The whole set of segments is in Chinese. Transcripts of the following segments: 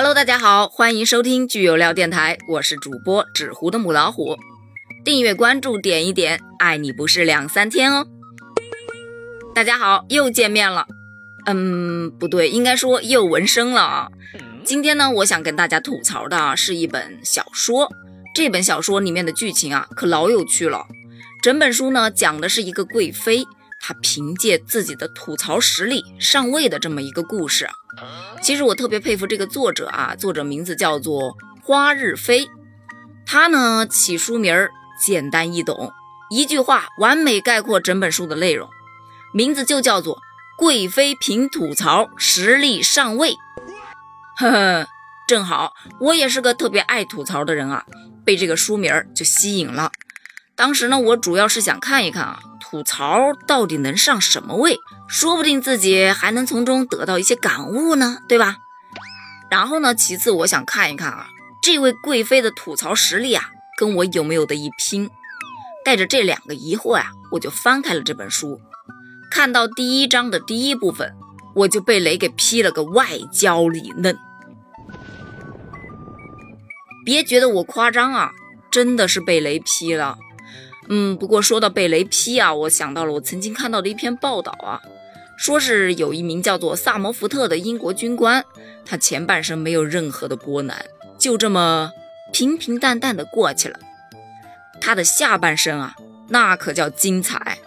Hello，大家好，欢迎收听剧有料电台，我是主播纸糊的母老虎。订阅关注点一点，爱你不是两三天哦。大家好，又见面了。嗯，不对，应该说又纹身了啊。今天呢，我想跟大家吐槽的是一本小说。这本小说里面的剧情啊，可老有趣了。整本书呢，讲的是一个贵妃，他凭借自己的吐槽实力上位的这么一个故事。其实我特别佩服这个作者啊，作者名字叫做花日飞。他呢起书名儿简单易懂，一句话完美概括整本书的内容，名字就叫做《贵妃凭吐槽实力上位》。呵呵，正好我也是个特别爱吐槽的人啊。被这个书名儿就吸引了。当时呢，我主要是想看一看啊，吐槽到底能上什么位，说不定自己还能从中得到一些感悟呢，对吧？然后呢，其次我想看一看啊，这位贵妃的吐槽实力啊，跟我有没有的一拼。带着这两个疑惑呀，我就翻开了这本书，看到第一章的第一部分，我就被雷给劈了个外焦里嫩。别觉得我夸张啊，真的是被雷劈了。嗯，不过说到被雷劈啊，我想到了我曾经看到的一篇报道啊，说是有一名叫做萨摩福特的英国军官，他前半生没有任何的波澜，就这么平平淡淡的过去了。他的下半生啊，那可叫精彩。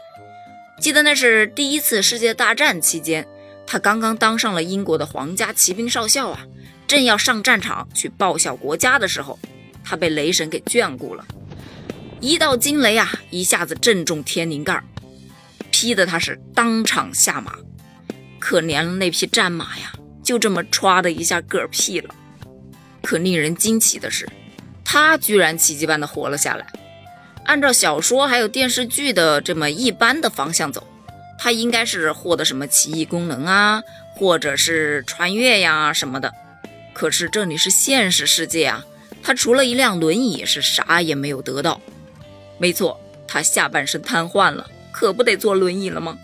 记得那是第一次世界大战期间，他刚刚当上了英国的皇家骑兵少校啊。正要上战场去报效国家的时候，他被雷神给眷顾了。一道惊雷啊，一下子正中天灵盖，劈得他是当场下马。可怜了那匹战马呀，就这么歘的一下嗝屁了。可令人惊奇的是，他居然奇迹般的活了下来。按照小说还有电视剧的这么一般的方向走，他应该是获得什么奇异功能啊，或者是穿越呀什么的。可是这里是现实世界啊，他除了一辆轮椅是啥也没有得到。没错，他下半身瘫痪了，可不得坐轮椅了吗？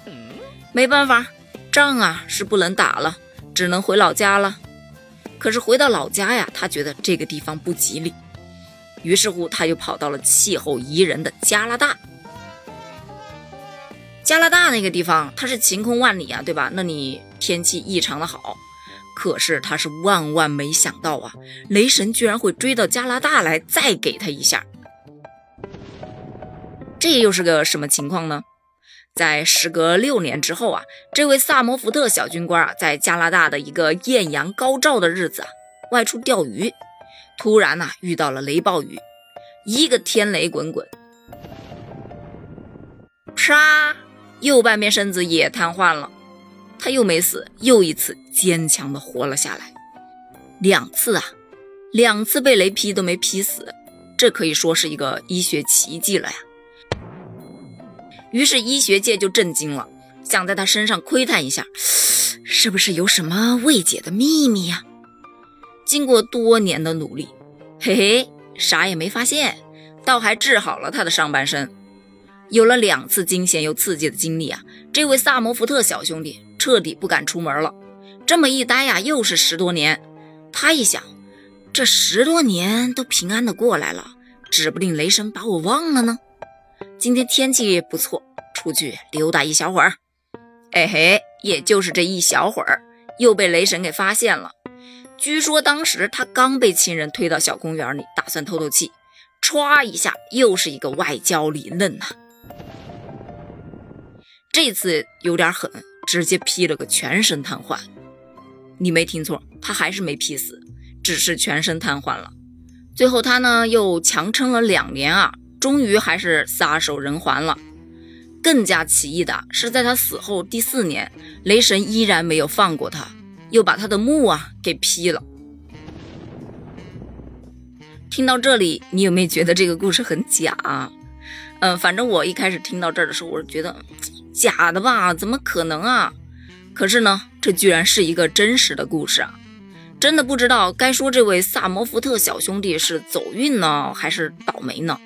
没办法，仗啊是不能打了，只能回老家了。可是回到老家呀，他觉得这个地方不吉利，于是乎他又跑到了气候宜人的加拿大。加拿大那个地方，它是晴空万里啊，对吧？那里天气异常的好。可是他是万万没想到啊，雷神居然会追到加拿大来，再给他一下。这又是个什么情况呢？在时隔六年之后啊，这位萨摩福特小军官啊，在加拿大的一个艳阳高照的日子啊，外出钓鱼，突然呐遇到了雷暴雨，一个天雷滚滚，啪，右半边身子也瘫痪了。他又没死，又一次坚强的活了下来。两次啊，两次被雷劈都没劈死，这可以说是一个医学奇迹了呀。于是医学界就震惊了，想在他身上窥探一下，是不是有什么未解的秘密呀？经过多年的努力，嘿嘿，啥也没发现，倒还治好了他的上半身。有了两次惊险又刺激的经历啊，这位萨摩福特小兄弟。彻底不敢出门了，这么一待呀，又是十多年。他一想，这十多年都平安的过来了，指不定雷神把我忘了呢。今天天气不错，出去溜达一小会儿。哎嘿，也就是这一小会儿，又被雷神给发现了。据说当时他刚被亲人推到小公园里，打算透透气，歘一下，又是一个外焦里嫩呐。这次有点狠。直接劈了个全身瘫痪，你没听错，他还是没劈死，只是全身瘫痪了。最后他呢又强撑了两年啊，终于还是撒手人寰了。更加奇异的是，在他死后第四年，雷神依然没有放过他，又把他的墓啊给劈了。听到这里，你有没有觉得这个故事很假？嗯，反正我一开始听到这儿的时候，我是觉得。假的吧？怎么可能啊？可是呢，这居然是一个真实的故事啊！真的不知道该说这位萨摩福特小兄弟是走运呢，还是倒霉呢？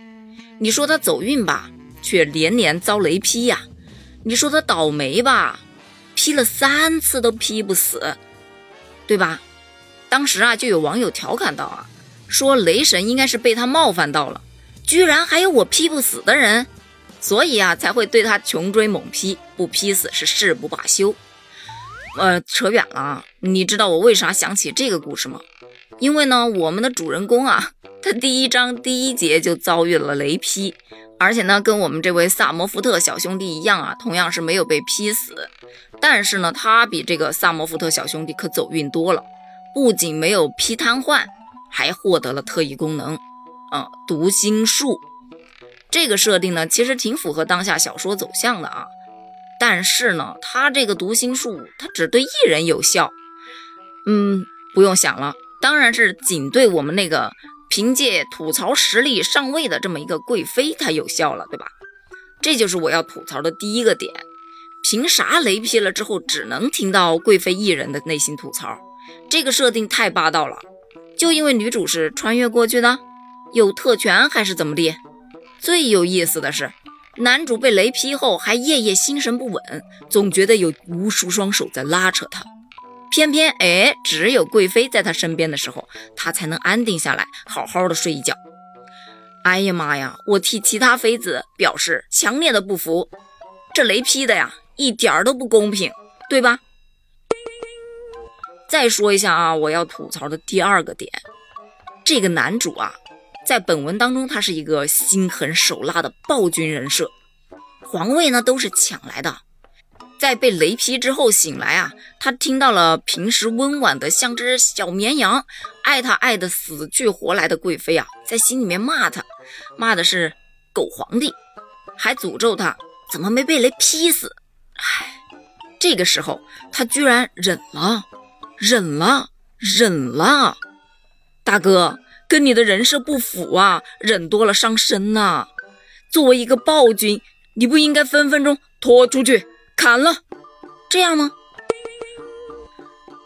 你说他走运吧，却连连遭雷劈呀；你说他倒霉吧，劈了三次都劈不死，对吧？当时啊，就有网友调侃道啊，说雷神应该是被他冒犯到了，居然还有我劈不死的人，所以啊才会对他穷追猛劈，不劈死是誓不罢休。呃，扯远了啊，你知道我为啥想起这个故事吗？因为呢，我们的主人公啊，他第一章第一节就遭遇了雷劈，而且呢，跟我们这位萨摩福特小兄弟一样啊，同样是没有被劈死，但是呢，他比这个萨摩福特小兄弟可走运多了。不仅没有劈瘫痪，还获得了特异功能，啊，读心术。这个设定呢，其实挺符合当下小说走向的啊。但是呢，他这个读心术，他只对一人有效。嗯，不用想了，当然是仅对我们那个凭借吐槽实力上位的这么一个贵妃她有效了，对吧？这就是我要吐槽的第一个点。凭啥雷劈了之后，只能听到贵妃一人的内心吐槽？这个设定太霸道了，就因为女主是穿越过去的，有特权还是怎么的？最有意思的是，男主被雷劈后还夜夜心神不稳，总觉得有无数双手在拉扯他。偏偏哎，只有贵妃在他身边的时候，他才能安定下来，好好的睡一觉。哎呀妈呀，我替其他妃子表示强烈的不服，这雷劈的呀，一点都不公平，对吧？再说一下啊，我要吐槽的第二个点，这个男主啊，在本文当中他是一个心狠手辣的暴君人设，皇位呢都是抢来的。在被雷劈之后醒来啊，他听到了平时温婉的像只小绵羊，爱他爱的死去活来的贵妃啊，在心里面骂他，骂的是狗皇帝，还诅咒他怎么没被雷劈死。唉，这个时候他居然忍了。忍了，忍了，大哥，跟你的人设不符啊！忍多了伤身呐。作为一个暴君，你不应该分分钟拖出去砍了，这样吗？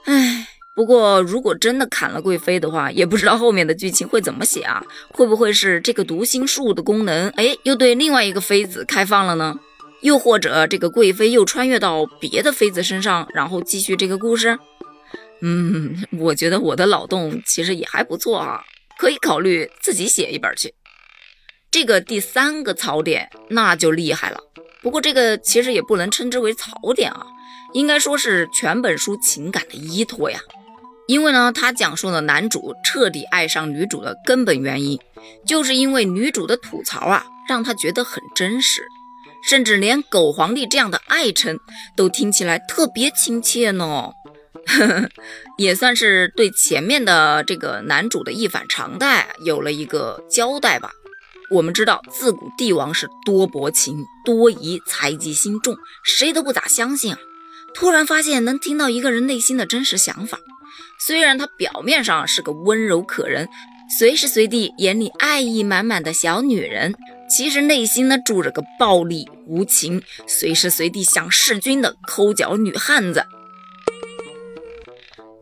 哎，不过如果真的砍了贵妃的话，也不知道后面的剧情会怎么写啊？会不会是这个读心术的功能，哎，又对另外一个妃子开放了呢？又或者这个贵妃又穿越到别的妃子身上，然后继续这个故事？嗯，我觉得我的脑洞其实也还不错啊，可以考虑自己写一本去。这个第三个槽点那就厉害了，不过这个其实也不能称之为槽点啊，应该说是全本书情感的依托呀。因为呢，他讲述了男主彻底爱上女主的根本原因，就是因为女主的吐槽啊，让他觉得很真实，甚至连狗皇帝这样的爱称都听起来特别亲切呢。也算是对前面的这个男主的一反常态有了一个交代吧。我们知道，自古帝王是多薄情、多疑、猜忌心重，谁都不咋相信啊。突然发现能听到一个人内心的真实想法，虽然他表面上是个温柔可人、随时随地眼里爱意满满的小女人，其实内心呢住着个暴力无情、随时随地想弑君的抠脚女汉子。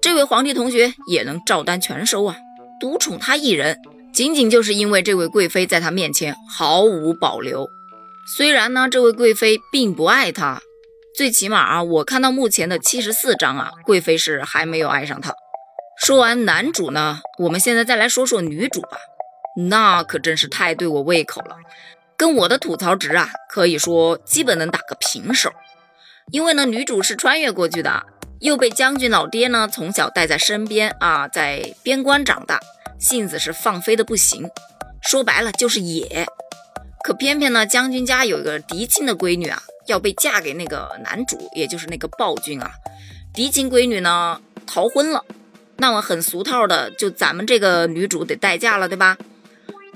这位皇帝同学也能照单全收啊，独宠他一人，仅仅就是因为这位贵妃在他面前毫无保留。虽然呢，这位贵妃并不爱他，最起码啊，我看到目前的七十四章啊，贵妃是还没有爱上他。说完男主呢，我们现在再来说说女主吧，那可真是太对我胃口了，跟我的吐槽值啊，可以说基本能打个平手。因为呢，女主是穿越过去的。又被将军老爹呢从小带在身边啊，在边关长大，性子是放飞的不行，说白了就是野。可偏偏呢，将军家有一个嫡亲的闺女啊，要被嫁给那个男主，也就是那个暴君啊。嫡亲闺女呢逃婚了，那么很俗套的，就咱们这个女主得代嫁了，对吧？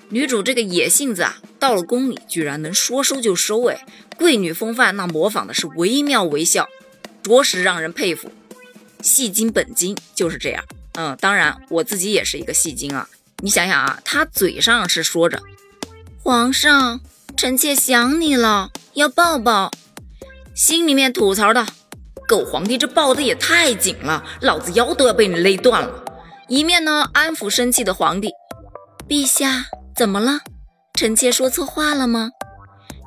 女主这个野性子啊，到了宫里居然能说收就收，哎，贵女风范那模仿的是惟妙惟肖。着实让人佩服，戏精本精就是这样。嗯，当然我自己也是一个戏精啊。你想想啊，他嘴上是说着“皇上，臣妾想你了，要抱抱”，心里面吐槽的“狗皇帝这抱的也太紧了，老子腰都要被你勒断了”。一面呢安抚生气的皇帝：“陛下怎么了？臣妾说错话了吗？”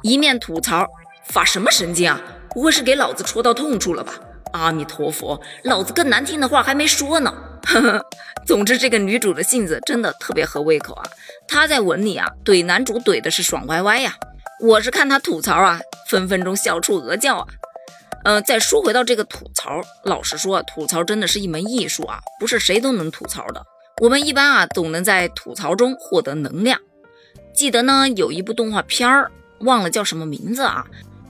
一面吐槽：“发什么神经啊？”不会是给老子戳到痛处了吧？阿弥陀佛，老子更难听的话还没说呢。总之，这个女主的性子真的特别合胃口啊！她在文里啊怼男主怼的是爽歪歪呀，我是看她吐槽啊，分分钟笑出鹅叫啊。呃，再说回到这个吐槽，老实说，吐槽真的是一门艺术啊，不是谁都能吐槽的。我们一般啊，总能在吐槽中获得能量。记得呢，有一部动画片儿，忘了叫什么名字啊？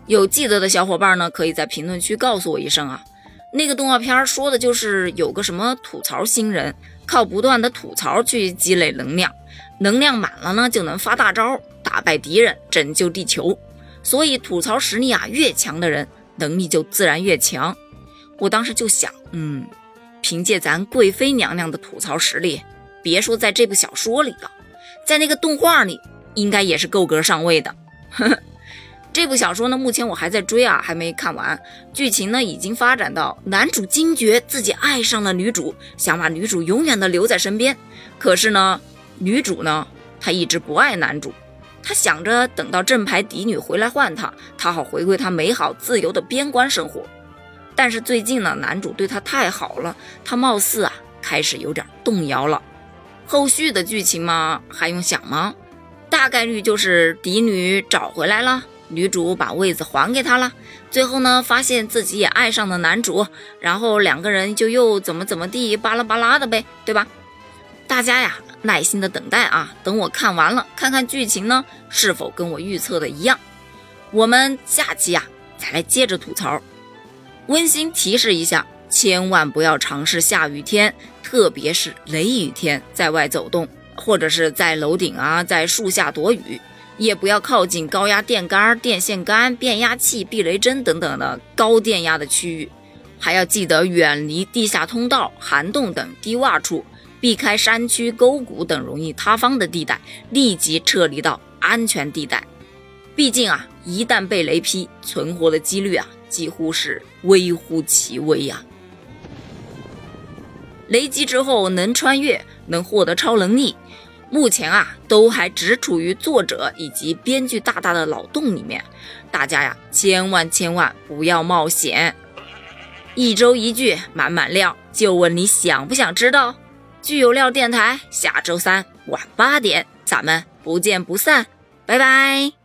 有记得的小伙伴呢，可以在评论区告诉我一声啊。那个动画片说的就是有个什么吐槽新人，靠不断的吐槽去积累能量，能量满了呢，就能发大招，打败敌人，拯救地球。所以吐槽实力啊越强的人。能力就自然越强。我当时就想，嗯，凭借咱贵妃娘娘的吐槽实力，别说在这部小说里了，在那个动画里应该也是够格上位的。呵 呵这部小说呢，目前我还在追啊，还没看完。剧情呢，已经发展到男主惊觉自己爱上了女主，想把女主永远的留在身边。可是呢，女主呢，她一直不爱男主。她想着等到正牌嫡女回来换她，她好回归她美好自由的边关生活。但是最近呢，男主对她太好了，她貌似啊开始有点动摇了。后续的剧情嘛，还用想吗？大概率就是嫡女找回来了，女主把位子还给他了。最后呢，发现自己也爱上了男主，然后两个人就又怎么怎么地，巴拉巴拉的呗，对吧？大家呀。耐心的等待啊，等我看完了，看看剧情呢是否跟我预测的一样。我们下期呀再来接着吐槽。温馨提示一下，千万不要尝试下雨天，特别是雷雨天在外走动，或者是在楼顶啊，在树下躲雨，也不要靠近高压电杆、电线杆、变压器、避雷针等等的高电压的区域，还要记得远离地下通道、涵洞等低洼处。避开山区、沟谷等容易塌方的地带，立即撤离到安全地带。毕竟啊，一旦被雷劈，存活的几率啊，几乎是微乎其微呀。雷击之后能穿越，能获得超能力，目前啊，都还只处于作者以及编剧大大的脑洞里面。大家呀，千万千万不要冒险。一周一句，满满料，就问你想不想知道？具有料电台，下周三晚八点，咱们不见不散，拜拜。